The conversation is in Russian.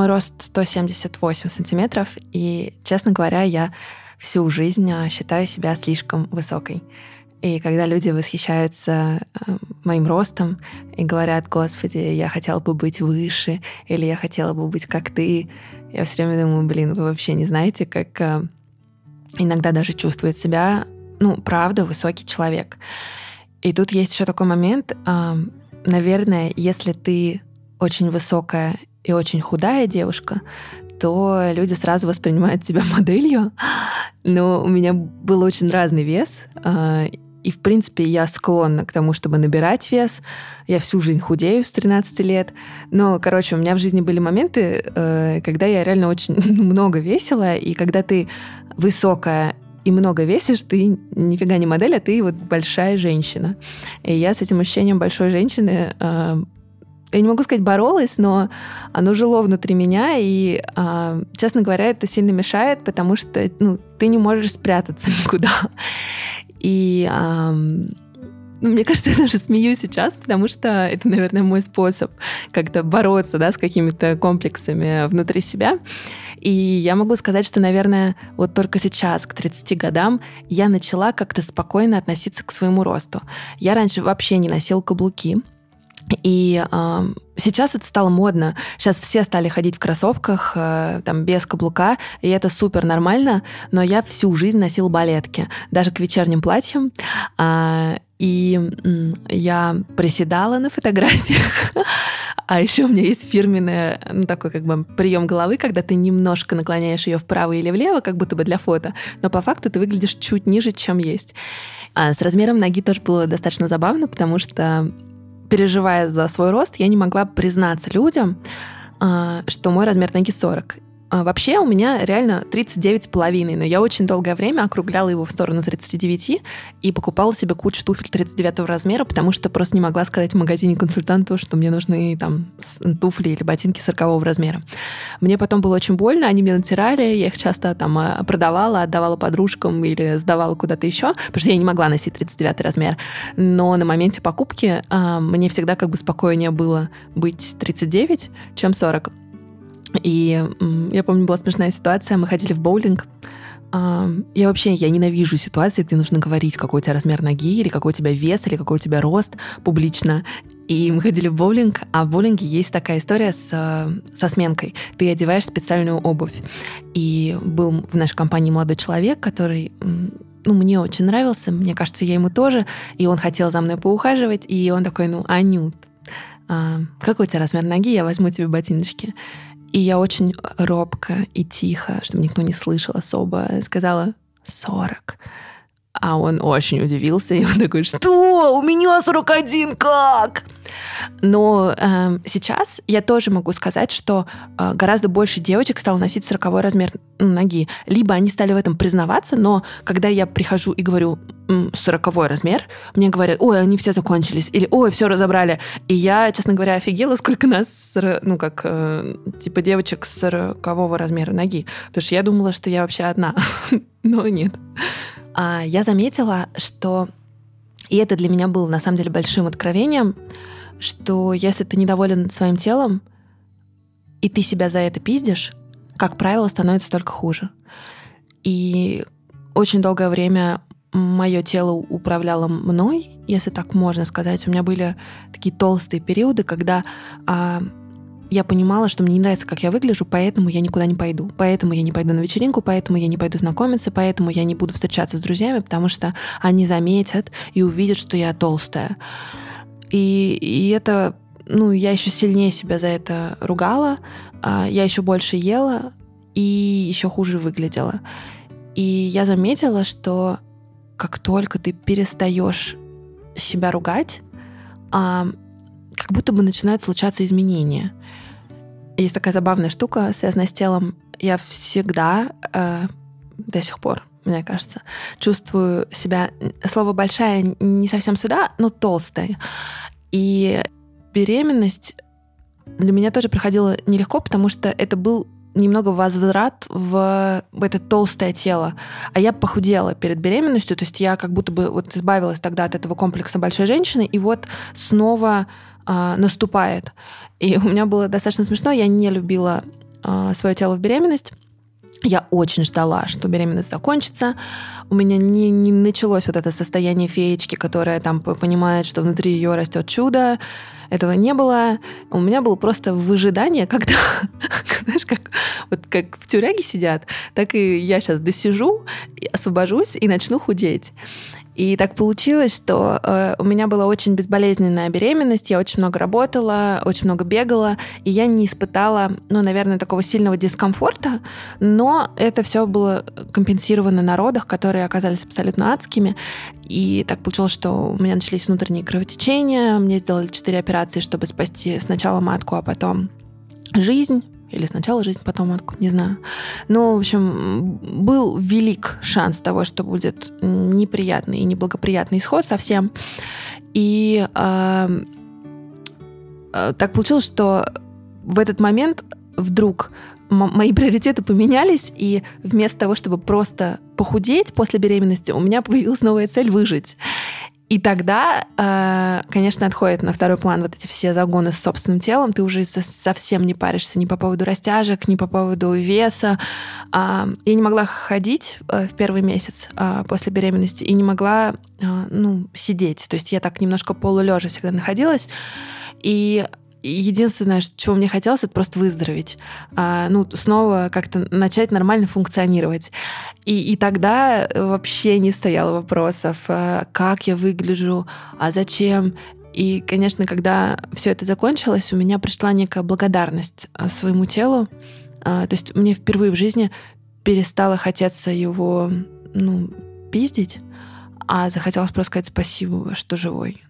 Мой рост 178 сантиметров, и, честно говоря, я всю жизнь а, считаю себя слишком высокой. И когда люди восхищаются э, моим ростом и говорят, Господи, я хотела бы быть выше, или я хотела бы быть как ты, я все время думаю, блин, вы вообще не знаете, как э, иногда даже чувствует себя, ну, правда, высокий человек. И тут есть еще такой момент, наверное, если ты очень высокая и очень худая девушка, то люди сразу воспринимают тебя моделью. Но у меня был очень разный вес, и, в принципе, я склонна к тому, чтобы набирать вес. Я всю жизнь худею с 13 лет. Но, короче, у меня в жизни были моменты, э, когда я реально очень много весила. И когда ты высокая и много весишь, ты нифига не модель, а ты вот большая женщина. И я с этим ощущением большой женщины э, я не могу сказать боролась, но оно жило внутри меня, и, э, честно говоря, это сильно мешает, потому что ну, ты не можешь спрятаться никуда. И эм, мне кажется, я даже смеюсь сейчас, потому что это, наверное, мой способ как-то бороться да, с какими-то комплексами внутри себя. И я могу сказать, что, наверное, вот только сейчас, к 30 годам, я начала как-то спокойно относиться к своему росту. Я раньше вообще не носила каблуки. И э, сейчас это стало модно. Сейчас все стали ходить в кроссовках, э, там, без каблука, и это супер нормально, но я всю жизнь носила балетки, даже к вечерним платьям. Э, и э, я приседала на фотографиях. А еще у меня есть фирменный, ну, такой как бы прием головы, когда ты немножко наклоняешь ее вправо или влево, как будто бы для фото, но по факту ты выглядишь чуть ниже, чем есть. А с размером ноги тоже было достаточно забавно, потому что переживая за свой рост, я не могла признаться людям, а, что мой размер ноги 40. А, вообще у меня реально 39,5, но я очень долгое время округляла его в сторону 39 и покупала себе кучу туфель 39 размера, потому что просто не могла сказать в магазине консультанту, что мне нужны там туфли или ботинки 40 размера. Мне потом было очень больно, они мне натирали, я их часто там а, продавала, отдавала подружкам или сдавала куда-то еще, потому что я не могла носить 39 размер. Но на моменте покупки а, мне всегда как бы спокойнее было быть 39, чем 40. И я помню, была смешная ситуация. Мы ходили в боулинг. Я вообще я ненавижу ситуации, где нужно говорить, какой у тебя размер ноги, или какой у тебя вес, или какой у тебя рост публично. И мы ходили в боулинг, а в боулинге есть такая история с, со сменкой. Ты одеваешь специальную обувь. И был в нашей компании молодой человек, который ну, мне очень нравился, мне кажется, я ему тоже, и он хотел за мной поухаживать, и он такой, ну, Анют, а, какой у тебя размер ноги, я возьму тебе ботиночки. И я очень робко и тихо, чтобы никто не слышал особо, сказала 40. А он очень удивился, и он такой, что? У меня 41, как? Но э, сейчас я тоже могу сказать, что э, гораздо больше девочек стало носить 40 размер ноги. Либо они стали в этом признаваться, но когда я прихожу и говорю 40 размер, мне говорят, ой, они все закончились, или ой, все разобрали. И я, честно говоря, офигела, сколько нас, ну, как, э, типа девочек 40 размера ноги. Потому что я думала, что я вообще одна. но нет. А я заметила, что и это для меня было на самом деле большим откровением, что если ты недоволен своим телом, и ты себя за это пиздишь, как правило, становится только хуже. И очень долгое время мое тело управляло мной, если так можно сказать. У меня были такие толстые периоды, когда а, я понимала, что мне не нравится, как я выгляжу, поэтому я никуда не пойду. Поэтому я не пойду на вечеринку, поэтому я не пойду знакомиться, поэтому я не буду встречаться с друзьями, потому что они заметят и увидят, что я толстая. И, и это, ну, я еще сильнее себя за это ругала, а, я еще больше ела и еще хуже выглядела. И я заметила, что как только ты перестаешь себя ругать, как будто бы начинают случаться изменения. Есть такая забавная штука, связанная с телом. Я всегда э, до сих пор мне кажется. Чувствую себя, слово большая не совсем сюда, но толстая. И беременность для меня тоже проходила нелегко, потому что это был немного возврат в, в это толстое тело. А я похудела перед беременностью, то есть я как будто бы вот избавилась тогда от этого комплекса большой женщины, и вот снова э, наступает. И у меня было достаточно смешно, я не любила э, свое тело в беременность. Я очень ждала, что беременность закончится. У меня не, не началось вот это состояние феечки, которая там понимает, что внутри ее растет чудо. Этого не было. У меня было просто выжидание, когда, знаешь, как, вот как в тюряге сидят, так и я сейчас досижу, освобожусь и начну худеть. И так получилось, что э, у меня была очень безболезненная беременность, я очень много работала, очень много бегала, и я не испытала, ну, наверное, такого сильного дискомфорта, но это все было компенсировано на родах, которые оказались абсолютно адскими. И так получилось, что у меня начались внутренние кровотечения, мне сделали четыре операции, чтобы спасти сначала матку, а потом жизнь. Или сначала жизнь, потом матку, не знаю. Но, в общем, был велик шанс того, что будет неприятный и неблагоприятный исход совсем. И э, э, так получилось, что в этот момент вдруг мои приоритеты поменялись, и вместо того, чтобы просто похудеть после беременности, у меня появилась новая цель выжить. И тогда, э, конечно, отходит на второй план вот эти все загоны с собственным телом. Ты уже совсем не паришься ни по поводу растяжек, ни по поводу веса. Я не могла ходить э, в первый месяц э, после беременности и не могла ну, сидеть. То есть я так немножко полулежа всегда находилась. И единственное, чего мне хотелось, это просто выздороветь. А, ну, снова как-то начать нормально функционировать. И, и тогда вообще не стояло вопросов, а, как я выгляжу, а зачем. И, конечно, когда все это закончилось, у меня пришла некая благодарность а, своему телу. А, то есть мне впервые в жизни перестало хотеться его, ну, пиздить, а захотелось просто сказать спасибо, что живой.